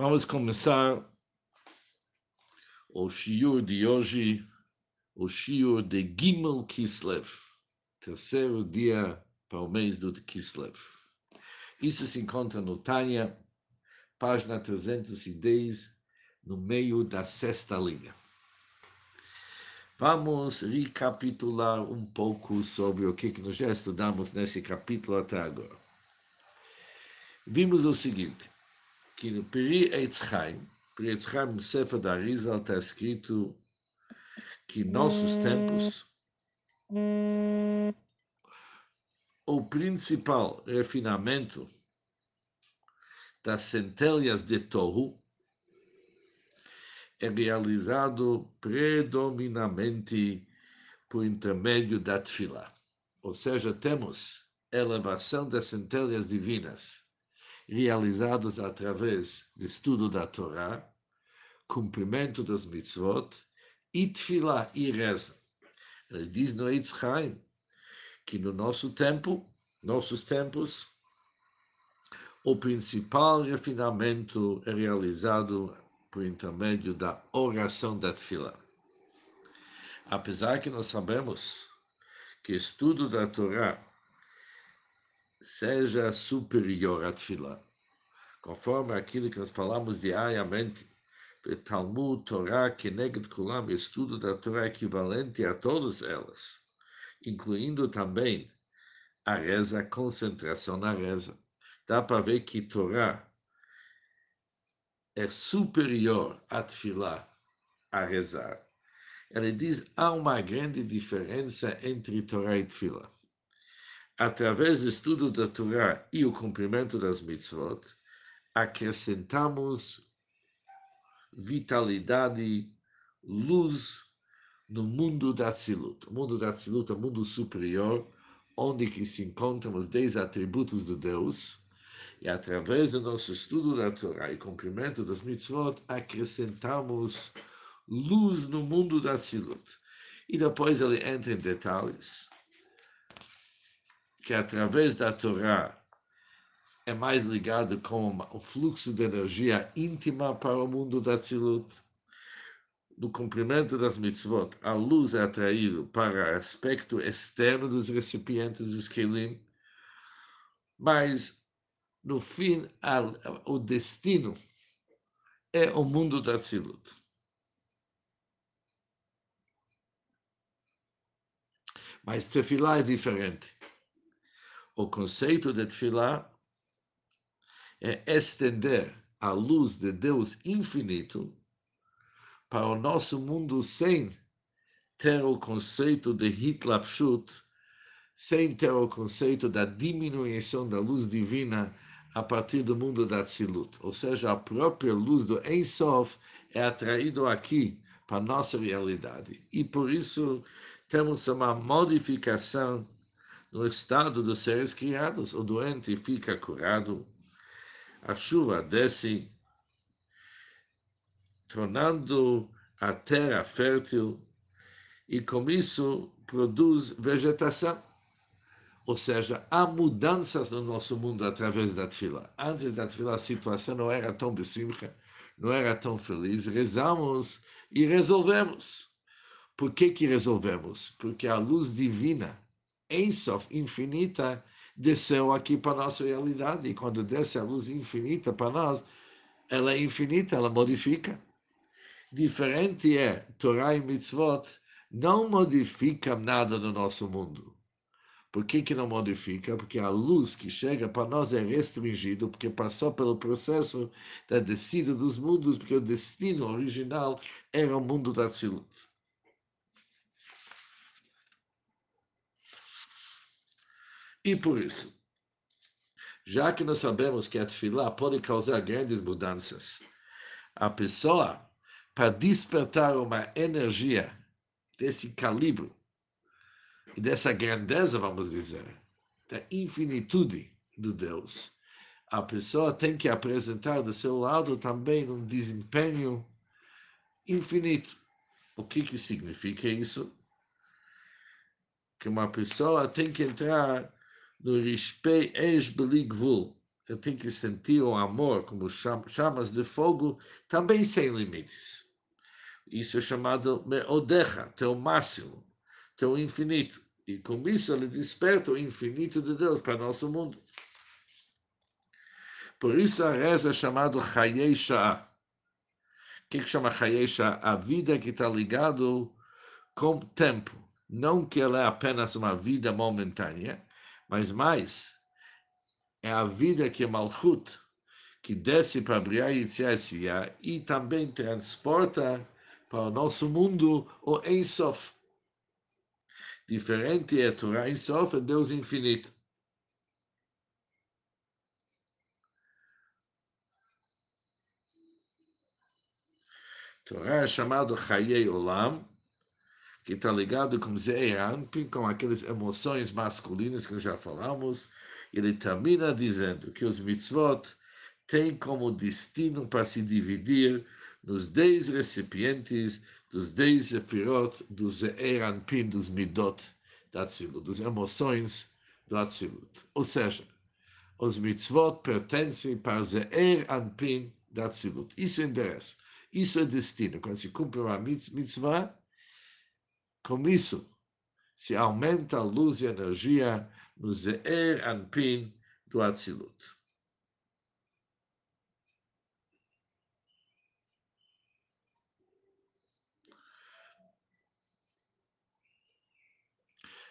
Vamos começar o shiur de hoje, o shiur de Gimel Kislev, terceiro dia para o mês do Kislev. Isso se encontra no Tânia, página 310, no meio da sexta linha. Vamos recapitular um pouco sobre o que nós já estudamos nesse capítulo até agora. Vimos o seguinte, que no Peri Eitz Chaim, Peri Eitz Chaim, no Sefer da Arizal, está escrito que nossos tempos, o principal refinamento das centelhas de Tohu é realizado predominantemente por intermédio da Tfilá. Ou seja, temos elevação das centelhas divinas realizados através do estudo da Torá, cumprimento das mitzvot e e reza. Ele diz no Eitz Chaim que no nosso tempo, nossos tempos, o principal refinamento é realizado por intermédio da oração da tefilá. Apesar que nós sabemos que estudo da Torá seja superior à Tfilá. Conforme aquilo que nós falamos diariamente, Talmud, Torá, Keneged Kulam, estudo da Torá equivalente a todas elas, incluindo também a reza, a concentração na reza. Dá para ver que Torá é superior à Tfilá, a rezar. Ele diz há uma grande diferença entre Torá e Tfilá através do estudo da Torá e o cumprimento das mitzvot, acrescentamos vitalidade, luz no mundo da Tzilut. O mundo da Tzilut é o mundo superior, onde que se encontram os dez atributos de Deus, e através do nosso estudo da Torá e cumprimento das mitzvot, acrescentamos luz no mundo da Tzilut. E depois ele entra em detalhes que através da Torá é mais ligado com o fluxo de energia íntima para o mundo da Tzilut. No cumprimento das mitzvot, a luz é atraída para o aspecto externo dos recipientes dos kelim, mas, no fim, o destino é o mundo da Tzilut. Mas Tefilá é diferente o conceito de Tfilá é estender a luz de Deus infinito para o nosso mundo sem ter o conceito de Hitlapshut, sem ter o conceito da diminuição da luz divina a partir do mundo da Tzilut. Ou seja, a própria luz do Ein Sof é atraído aqui para a nossa realidade. E por isso temos uma modificação no estado dos seres criados. O doente fica curado, a chuva desce, tornando a terra fértil, e com isso produz vegetação. Ou seja, há mudanças no nosso mundo através da fila. Antes da fila, a situação não era tão besimcha, não era tão feliz. Rezamos e resolvemos. Por que, que resolvemos? Porque a luz divina Ensof, infinita, desceu aqui para a nossa realidade. E quando desce a luz infinita para nós, ela é infinita, ela modifica. Diferente é, Torah e Mitzvot não modificam nada no nosso mundo. Por que, que não modifica? Porque a luz que chega para nós é restringida, porque passou pelo processo da descida dos mundos, porque o destino original era o mundo da Tzilut. E por isso, já que nós sabemos que a tefilá pode causar grandes mudanças, a pessoa, para despertar uma energia desse calibre e dessa grandeza, vamos dizer, da infinitude do Deus, a pessoa tem que apresentar do seu lado também um desempenho infinito. O que, que significa isso? Que uma pessoa tem que entrar no Rishpei Esh Beligvul. ele tem que sentir o amor como chamas de fogo, também sem limites. Isso é chamado meodecha, teu máximo, teu infinito. E com isso ele desperta o infinito de Deus para nosso mundo. Por isso a reza é chamada Chayei. O que, que chama Chayei? A vida que está ligado com tempo. Não que ela é apenas uma vida momentânea, mas mais, é a vida que é Malchut, que desce para Briah e Tziah e também transporta para o nosso mundo o Ensof. Diferente é Torah Ensof, é Deus infinito. Torá é chamado Chayei Olam, que está ligado com Zeir Anpin, com aquelas emoções masculinas que já falamos. Ele termina dizendo que os mitzvot têm como destino para se dividir nos dez recipientes dos dez sefirot do Zeir Anpin, dos midot da Atzilut, das emoções do Atzilut. Ou seja, os mitzvot pertencem para Zeir Anpin da Atzilut. Isso é endereço. Isso é destino. Quando se cumpre uma mitzvah, com isso se aumenta a luz e a energia no Ze'er Anpin do Atzilut.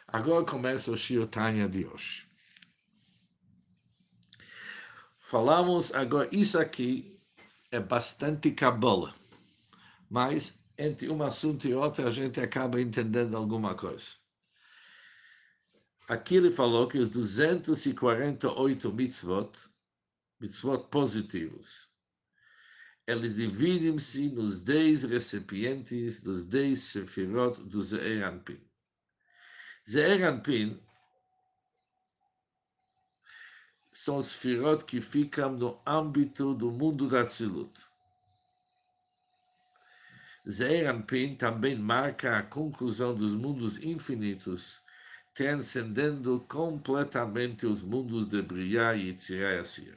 Agora começa o Shio Tanya de hoje. Falamos agora, isso aqui é bastante cabola. Mas entre um assunto e outro a gente acaba entendendo alguma coisa. Aqui ele falou que os 248 mitzvot, mitzvot positivos, eles dividem-se nos 10 recipientes dos 10 sefirot do Ze'er Anpin. Ze'er Anpin são os firot que ficam no âmbito do mundo da Tzilut. Zeir Anpin também marca a conclusão dos mundos infinitos, transcendendo completamente os mundos de Briah e Yitzirah e.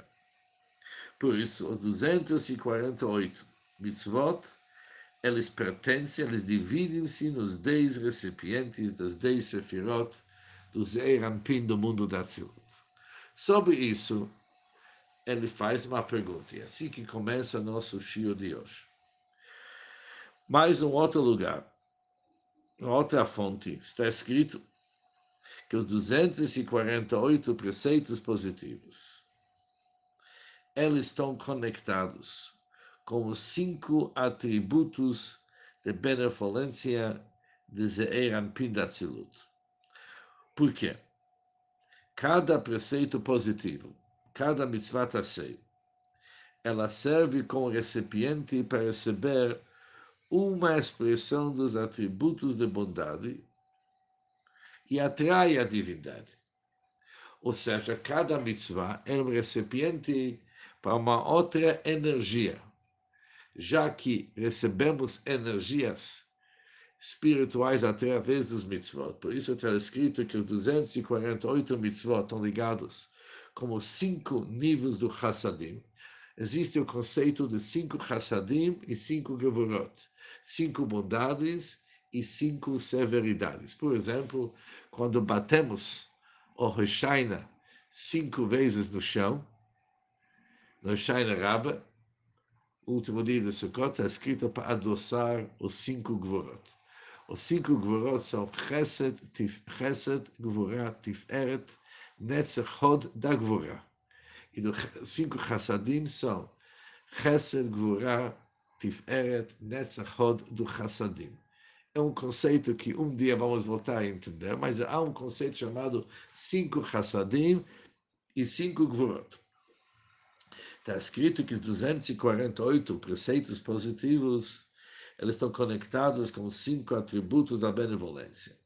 Por isso, os 248 mitzvot, eles pertencem, eles dividem-se nos 10 recipientes das 10 sefirot do Zeir Anpin do mundo da Tzilut. Sobre isso, ele faz uma pergunta, e é assim que começa nosso shio de hoje. Mais um outro lugar, em outra fonte, está escrito que os 248 preceitos positivos, eles estão conectados com os cinco atributos de benevolência de Ze'er Anpin Por quê? Cada preceito positivo, cada mitzvah tasei, ela serve como recipiente para receber uma expressão dos atributos de bondade e atrai a divindade. Ou seja, cada mitzvah é um recipiente para uma outra energia, já que recebemos energias espirituais através dos mitzvot. Por isso está escrito que os 248 mitzvot estão ligados como cinco níveis do chassadim. Existe o conceito de cinco chassadim e cinco gevurot, cinco bondades e cinco severidades. Por exemplo, quando batemos o Rishaina cinco vezes no chão, no Rishaina Rabba, último dia de Sukkot, está escrito para adoçar os cinco gevurot. Os cinco gvorot são Chesed, tif, Chesed, Gvorá, Tiferet, Netzach, Hod, da Gvorá. E os cinco Chassadim são Chesed, Gvorá, Tiferet, Netzach, Hod, do Chassadim. É um conceito que um dia vamos voltar a entender, mas há um conceito chamado cinco Chassadim e cinco Gvorot. Está escrito que os 248 preceitos positivos eles estão conectados com os cinco atributos da benevolência.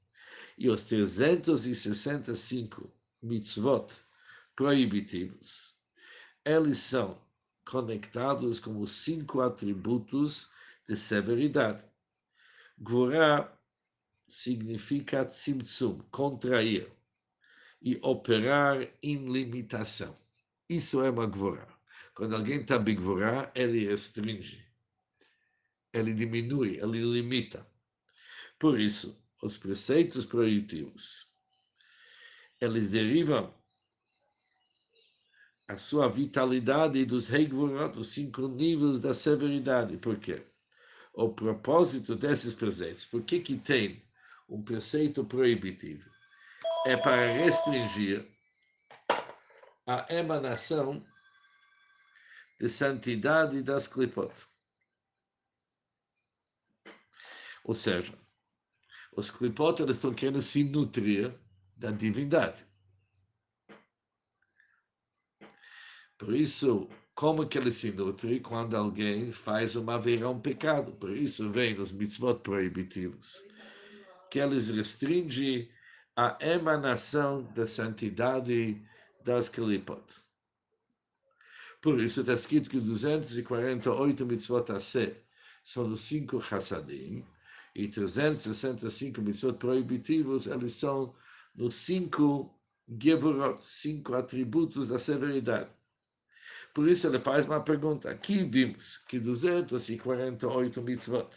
E os 365 mitzvot proibitivos, eles são conectados com os cinco atributos de severidade. Gvorá significa tzimtzum, contrair, e operar em limitação. Isso é uma gvorá. Quando alguém está bigvorá, ele restringe, ele diminui, ele limita. Por isso, os preceitos proibitivos, eles derivam a sua vitalidade dos Heigvorot, os cinco níveis da severidade. Por quê? O propósito desses preceitos, por que, que tem um preceito proibitivo? É para restringir a emanação de santidade das clipot. Ou seja, os clipot eles estão querendo se nutrir da divindade. Por isso, como que ele se nutre quando alguém faz uma verão um pecado? Por isso vem os mitzvot proibitivos, que eles restringem a emanação da santidade das Kelipot. Por isso está escrito que 248 mitzvot a ser são os cinco chassadim, e 365 mitzvot proibitivos, eles são nos cinco gevurot, cinco atributos da severidade. Por isso ele faz uma pergunta. Aqui vimos que 248 mitzvot,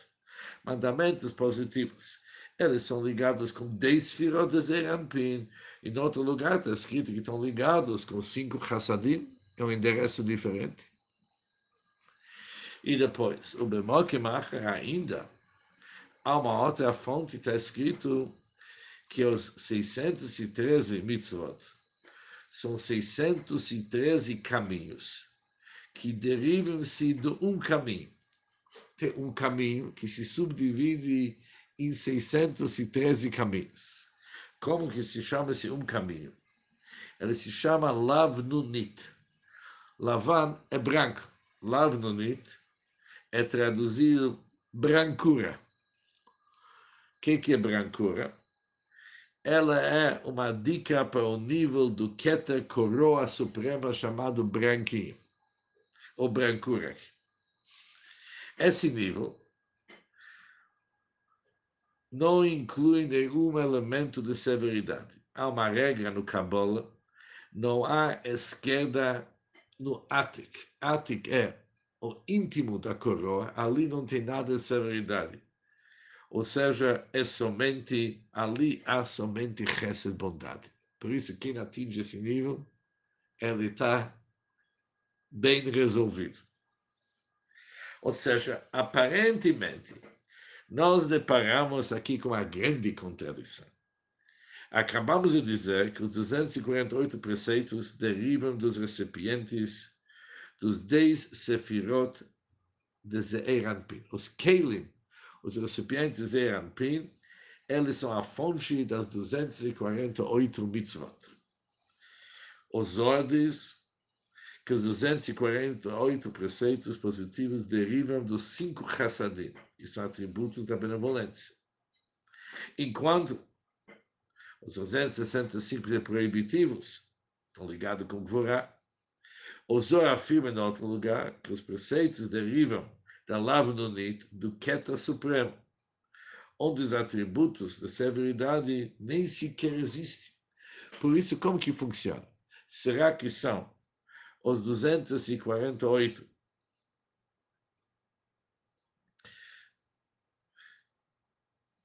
mandamentos positivos, eles são ligados com 10 firot de Zeranpin. E em outro lugar está escrito que estão ligados com cinco chassadim, é um endereço diferente. E depois, o Bemokemacher ainda, há uma outra fonte, está escrito que os 613 mitzvot são 613 caminhos que derivam-se de um caminho. Tem um caminho que se subdivide em 613 caminhos. Como que se chama esse um caminho? Ele se chama Lavnunit. Lavan é branco. Lavnunit é traduzido brancura. O que, que é brancura? Ela é uma dica para o nível do Keter Coroa Suprema chamado branquinho, ou brancura. Esse nível não inclui nenhum elemento de severidade. Há uma regra no Kabbalah, não há esquerda no Atik. Atik é o íntimo da coroa, ali não tem nada de severidade. Ou seja, é somente, ali há somente de bondade. Por isso, quem atinge esse nível, ele está bem resolvido. Ou seja, aparentemente, nós deparamos aqui com uma grande contradição. Acabamos de dizer que os 248 preceitos derivam dos recipientes dos 10 sefirot de Zeeranpin. Os Kelim, os recipientes de Zeeranpin, eles são a fonte das 248 mitzvot. Os ordens que os 248 preceitos positivos derivam dos cinco chassadim, que são atributos da benevolência. Enquanto os 265 proibitivos estão ligados com Gvorá, o Zohar afirma em outro lugar que os preceitos derivam da Lavnonit, do Keter Supremo, onde os atributos da severidade nem sequer existem. Por isso, como que funciona? Será que são os 248.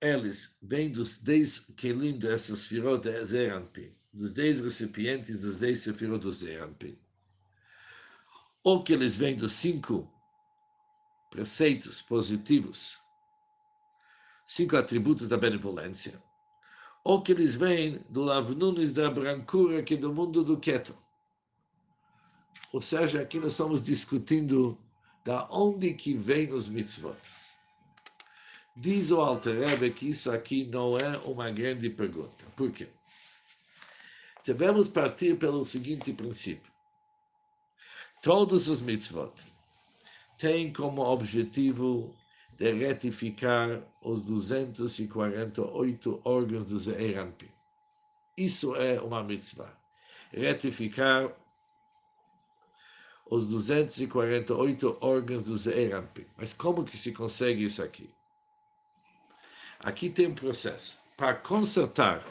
Eles vêm dos 10 kelim dessas firot de Zeranpin, dos 10 recipientes dos 10 sefirot do Zeranpin. Ou que eles vêm dos cinco preceitos positivos, cinco atributos da benevolência, ou que eles vêm do Lavnunes da brancura que é do mundo do Keto. Ou seja, aqui nós estamos discutindo da onde que vem os mitzvot. Diz o Alter Rebbe que isso aqui não é uma grande pergunta. Por quê? Devemos partir pelo seguinte princípio. Todos os mitzvot têm como objetivo de retificar os 248 órgãos do Zeeranpin. Isso é uma mitzvah. Retificar os 248 órgãos do Zeerampim. Mas como que se consegue isso aqui? Aqui tem um processo. Para consertar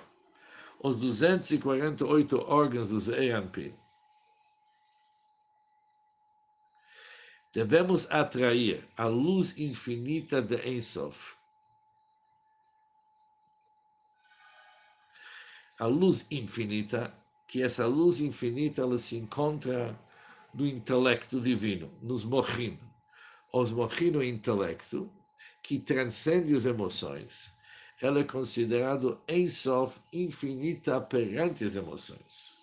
os 248 órgãos do Zeerampim, devemos atrair a luz infinita de Ensof. A luz infinita, que essa luz infinita ela se encontra no intelecto divino, nos mochim. Os mochim no intelecto, que transcende as emoções, ela é considerado Ensof infinita perante as emoções.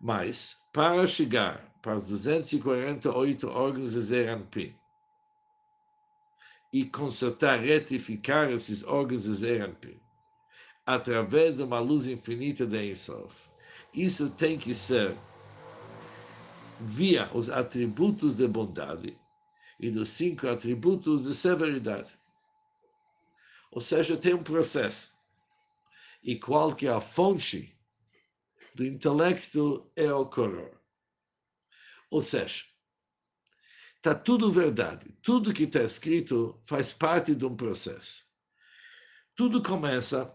Mas, para chegar para os 248 órgãos de Zeranpin e consertar, retificar esses órgãos de Zeranpin através de uma luz infinita de Ensof. Isso tem que ser via os atributos de bondade e dos cinco atributos de severidade. Ou seja, tem um processo. E qual que é a fonte do intelecto é o coror. Ou seja, está tudo verdade. Tudo que está escrito faz parte de um processo. Tudo começa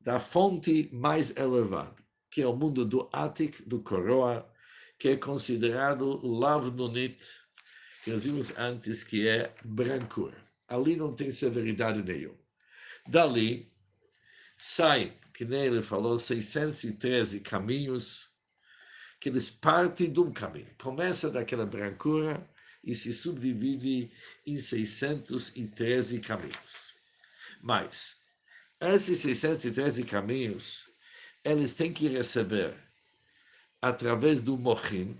da fonte mais elevada, que é o mundo do Átic, do Coroa, que é considerado Lavnunit, que nós vimos antes, que é brancura. Ali não tem severidade nenhuma. Dali sai, que nem ele falou, 613 caminhos que eles partem de um caminho. Começa daquela brancura e se subdivide em 613 caminhos. Mas, esses 613 caminhos, eles têm que receber, através do Mochim,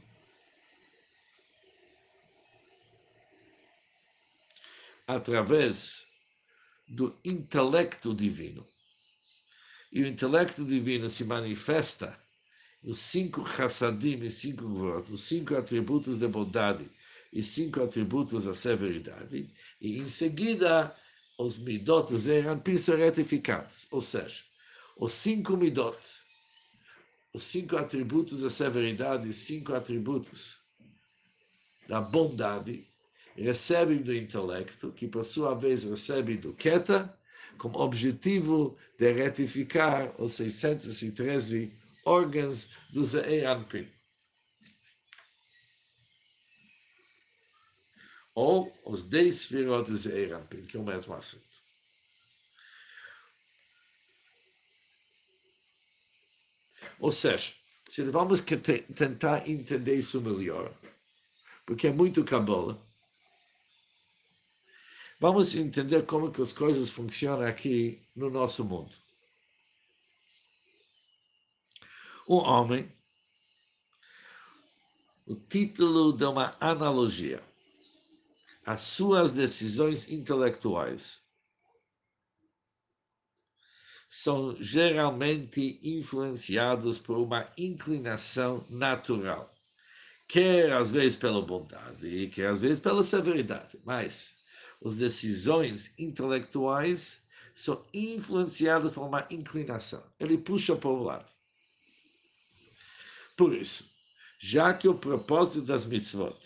através do intelecto divino. E o intelecto divino se manifesta os cinco chassadim e cinco gvorot, os cinco atributos da bondade e cinco atributos da severidade, e em seguida os midot, os eranpim são retificados, ou seja, os cinco midot, os cinco atributos da severidade cinco atributos da bondade recebem do intelecto, que por sua vez recebe do Keta, como objetivo de retificar os 613 órgãos do Ze'eranpin. Ou os 10 firot do Ze'eranpin, que é o mesmo assunto. Ou seja, se vamos tentar entender isso melhor, porque é muito cabola, vamos entender como que as coisas funcionam aqui no nosso mundo. um homem, o título de uma analogia. As suas decisões intelectuais são geralmente influenciadas por uma inclinação natural, quer às vezes pela bondade, quer às vezes pela severidade, mas as decisões intelectuais são influenciadas por uma inclinação. Ele puxa para um lado. Por isso, já que o propósito das mitzvot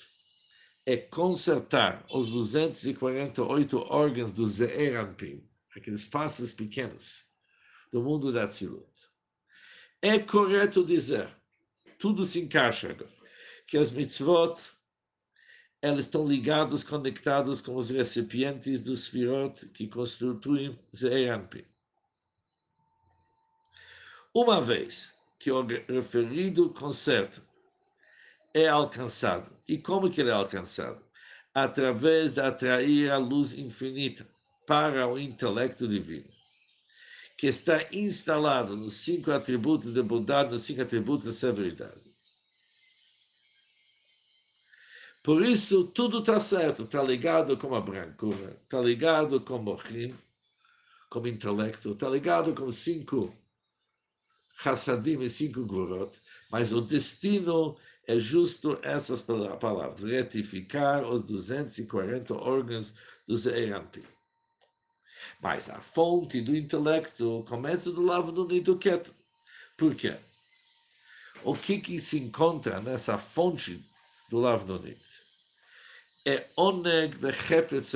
é consertar os 248 órgãos do Ze'eranpim, aqueles faces pequenos do mundo da Tzilut, é correto dizer, tudo se encaixa, que as mitzvot elas estão ligadas, conectadas com os recipientes dos Sfirot que constituem Ze'eranpim. Uma vez que o referido conceito é alcançado. E como que ele é alcançado? Através de atrair a luz infinita para o intelecto divino, que está instalado nos cinco atributos de bondade, nos cinco atributos de severidade. Por isso, tudo está certo, está ligado com a brancura, está ligado com o mochim, com o intelecto, está ligado com cinco Hassadim e cinco Gvorot, mas o destino é justo essas palavras, retificar os 240 órgãos dos Eirampim. Mas a fonte do intelecto começa do lado do Niduket. Por quê? O que, que se encontra nessa fonte do lado do Nid? É Oneg Vechefetz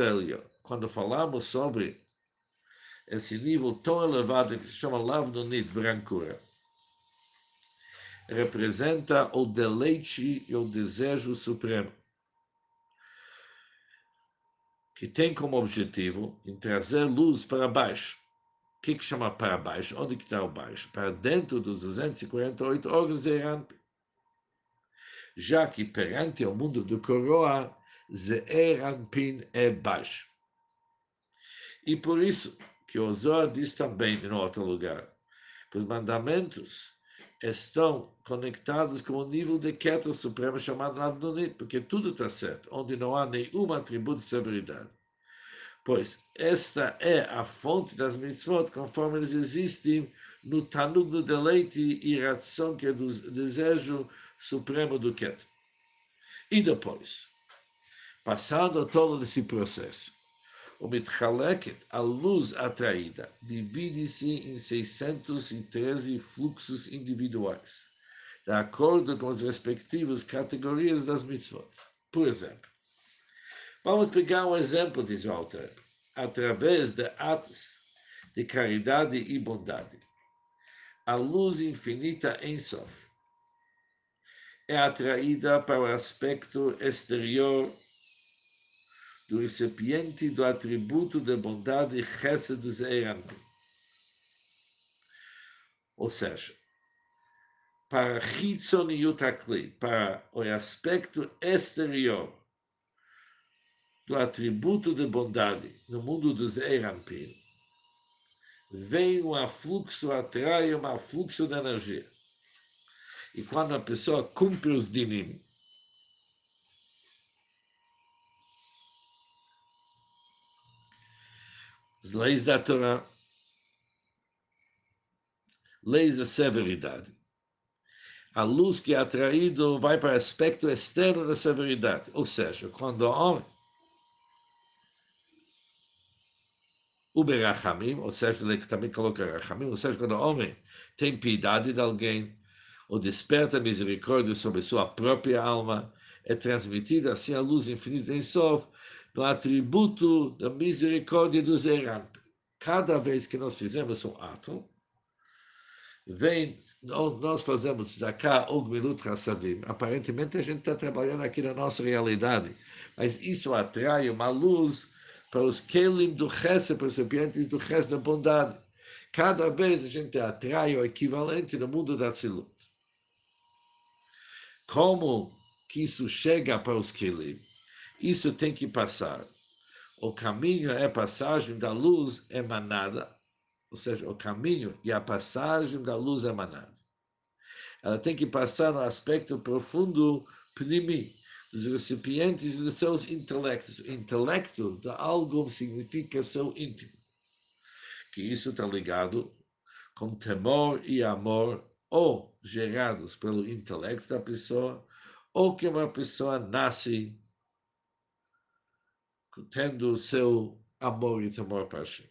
Quando falamos sobre esse nível tão elevado que se chama Lavnonit, brancura, representa o deleite e o desejo supremo, que tem como objetivo em trazer luz para baixo. O que, que chama para baixo? Onde que está o baixo? Para dentro dos 248 órgãos de Erampi. Já que perante o mundo do coroa, Zeerampin é baixo. E por isso que o Zohar diz também em outro lugar, que os mandamentos estão conectados com o nível de Keter Supremo chamado Adonit, porque tudo está certo, onde não há nenhum atributo de severidade. Pois esta é a fonte das mitzvot, conforme eles existem no Tanug do deleite e ração que é do desejo supremo do Keter. E depois, passando todo esse processo, o Mitchaleket, a luz atraída, divide-se em 613 fluxos individuais, de acordo com as respectivas categorias das mitzvot. Por exemplo, vamos pegar um exemplo, diz Walter, através de atos de caridade e bondade. A luz infinita em Sof é atraída para o aspecto exterior do recipiente do atributo de bondade e chesed do Zeirante. Ou seja, para Hitzoniut Akli, para o aspecto exterior do atributo de bondade no mundo dos Eirampim, vem um afluxo, atrai um afluxo de energia. E quando a pessoa cumpre os dinim, as leis da Torá, leis da severidade. A luz que é atraído vai para o aspecto externo da severidade, ou seja, quando o homem o berachamim, ou seja, ele também coloca rachamim, ou seja, quando o homem tem piedade de alguém, ou desperta misericórdia sobre sua própria alma, é transmitida assim a luz infinita em Sof, no atributo da misericórdia do Zeran. Cada vez que nós fizemos um ato, vem, nós, nós fazemos cá ou Gmilut Hassadim. Aparentemente a gente está trabalhando aqui na nossa realidade, mas isso atrai uma luz para os Kelim do Chesed, para os recipientes do Chesed da bondade. Cada vez a gente atrai o equivalente no mundo da Tzilut. Como que isso chega para os Kelim? Isso tem que passar. O caminho é a passagem da luz emanada, ou seja, o caminho e a passagem da luz emanada. Ela tem que passar no aspecto profundo, pnimi, dos recipientes dos seus intelectos. O intelecto de algo significa seu íntimo. Que isso está ligado com temor e amor, ou gerados pelo intelecto da pessoa, ou que uma pessoa nasce tendo o seu amor e temor para Hashem.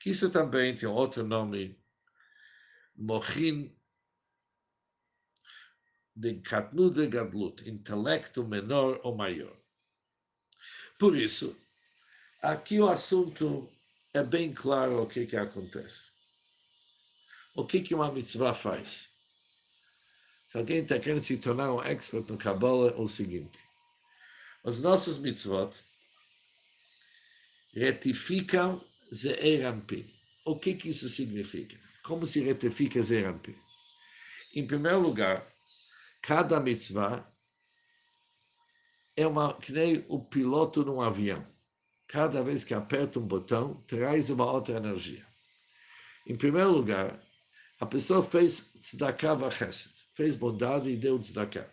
Que isso também tem outro nome, Mochin de Katnud de Gadlut, intelecto menor ou maior. Por isso, aqui o assunto é bem claro o que, que acontece. O que, que uma mitzvah faz? Se alguém está querendo se tornar um expert no Kabbalah, é o seguinte: os nossos mitzvot retificam Zeerampin. O que, que isso significa? Como se retifica Zeerampin? Em primeiro lugar, cada mitzvah é uma, que nem o piloto num avião. Cada vez que aperta um botão, traz uma outra energia. Em primeiro lugar, a pessoa fez tzedakah vachesed, fez bondade e deu tzedakah.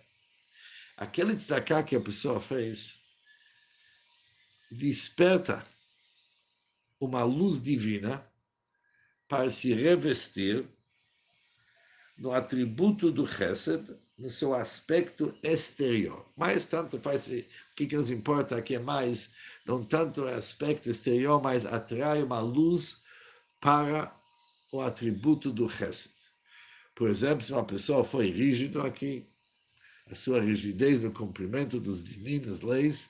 Aquele tzedakah que a pessoa fez desperta uma luz divina para se revestir no atributo do Chesed, no seu aspecto exterior. Mais tanto faz, o que, nos importa aqui é mais, não tanto o aspecto exterior, mas atrai uma luz para o atributo do Chesed. Por exemplo, se uma pessoa foi rígido aqui, a sua rigidez no cumprimento dos dinim, das leis,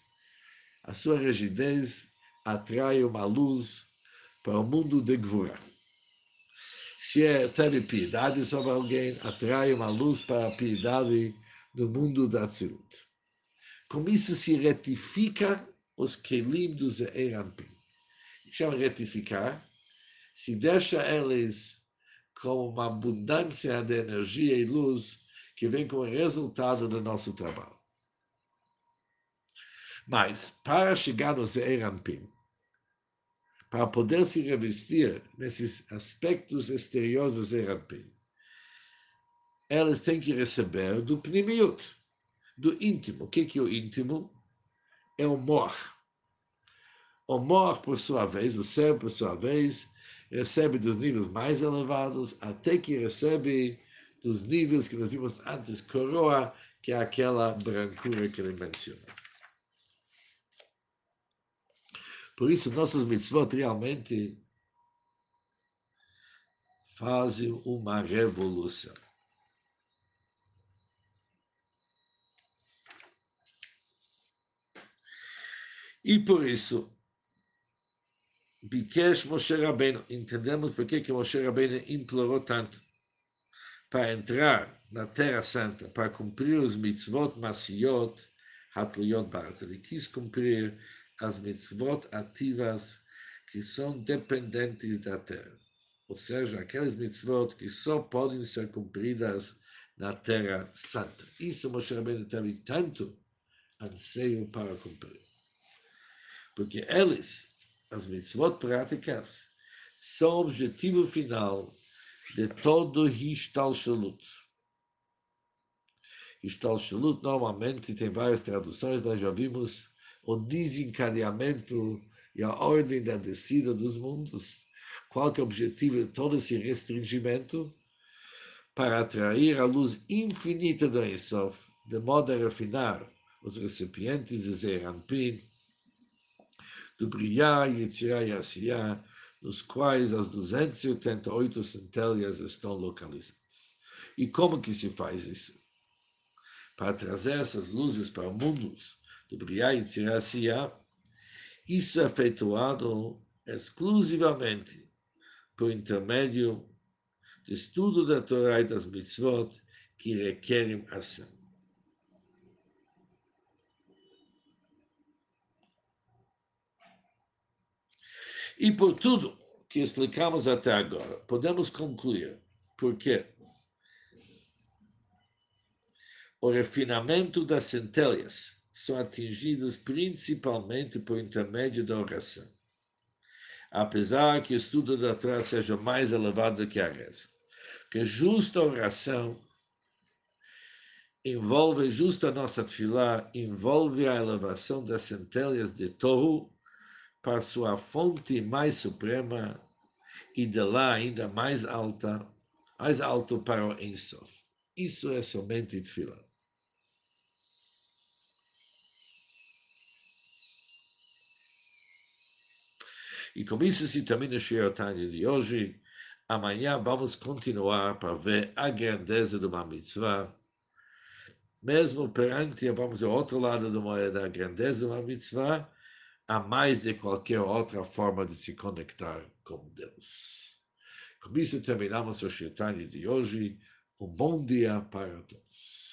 a sua rigidez atrai uma luz para o mundo de Gvura. Se é, teve piedade sobre alguém, atrai uma luz para a piedade no mundo da Tzilut. Com isso se retifica os kelim dos Erampim. Chama retificar, se deixa eles com uma abundância de energia e luz que vem como resultado do nosso trabalho. Mas, para chegar nos Erampim, para poder se revestir nesses aspectos exteriores Erampim, elas têm que receber do Pnimiut, do íntimo. O que é o íntimo? É o mor. O mor, por sua vez, o ser, por sua vez, recebe dos níveis mais elevados, até que recebe dos níveis que nós vimos antes, coroa, que é aquela brancura que ele menciona. Por isso, nossos mitzvot realmente fazem uma revolução. E por isso, Bikesh Moshe Rabbeinu, entendemos por que Moshe Rabbeinu implorou tanto para entrar na Terra Santa, para cumprir os mitzvot masiot, hatluyot baraz. Ele quis cumprir as mitzvot ativas que são dependentes da Terra. Ou seja, aquelas mitzvot que só podem ser cumpridas na Terra Santa. Isso Moshe Rabbeinu teve tanto anseio para cumprir. Porque eles as mitzvot práticas são o objetivo final de todo Hishtalshalut. Hishtalshalut normalmente tem várias traduções, mas já vimos o desencadeamento e a ordem da descida dos mundos. Qual é o objetivo de todo esse restringimento? Para atrair a luz infinita do Ensof, de modo a refinar os recipientes de Zerampin, do Briá, Yetzirá e Asiá, nos quais as 288 centelhas estão localizadas. E como que se faz isso? Para trazer essas luzes para mundos do Briá, Yetzirá e Asiá, isso é efetuado exclusivamente por intermédio de estudo da Torá e das mitzvot que requerem ação. E por tudo que explicamos até agora, podemos concluir porque o refinamento das centelhas são atingidos principalmente por intermédio da oração. Apesar que o estudo da Torá seja mais elevado que a reza. Que justa oração envolve, justa nossa tefilá, envolve a elevação das centelhas de Toru para sua fonte mais suprema e de lá ainda mais alta, mais alto para o Ensof. Isso é somente Tfilah. E com isso se termina o Shirotanya de hoje. Amanhã vamos continuar para ver a grandeza de uma mitzvah. Mesmo perante, vamos ao outro lado da moeda, a grandeza de uma mitzvah, a mais de qualquer outra forma de se conectar com Deus. Com isso terminamos o Shirtani de hoje. Um bom dia para todos.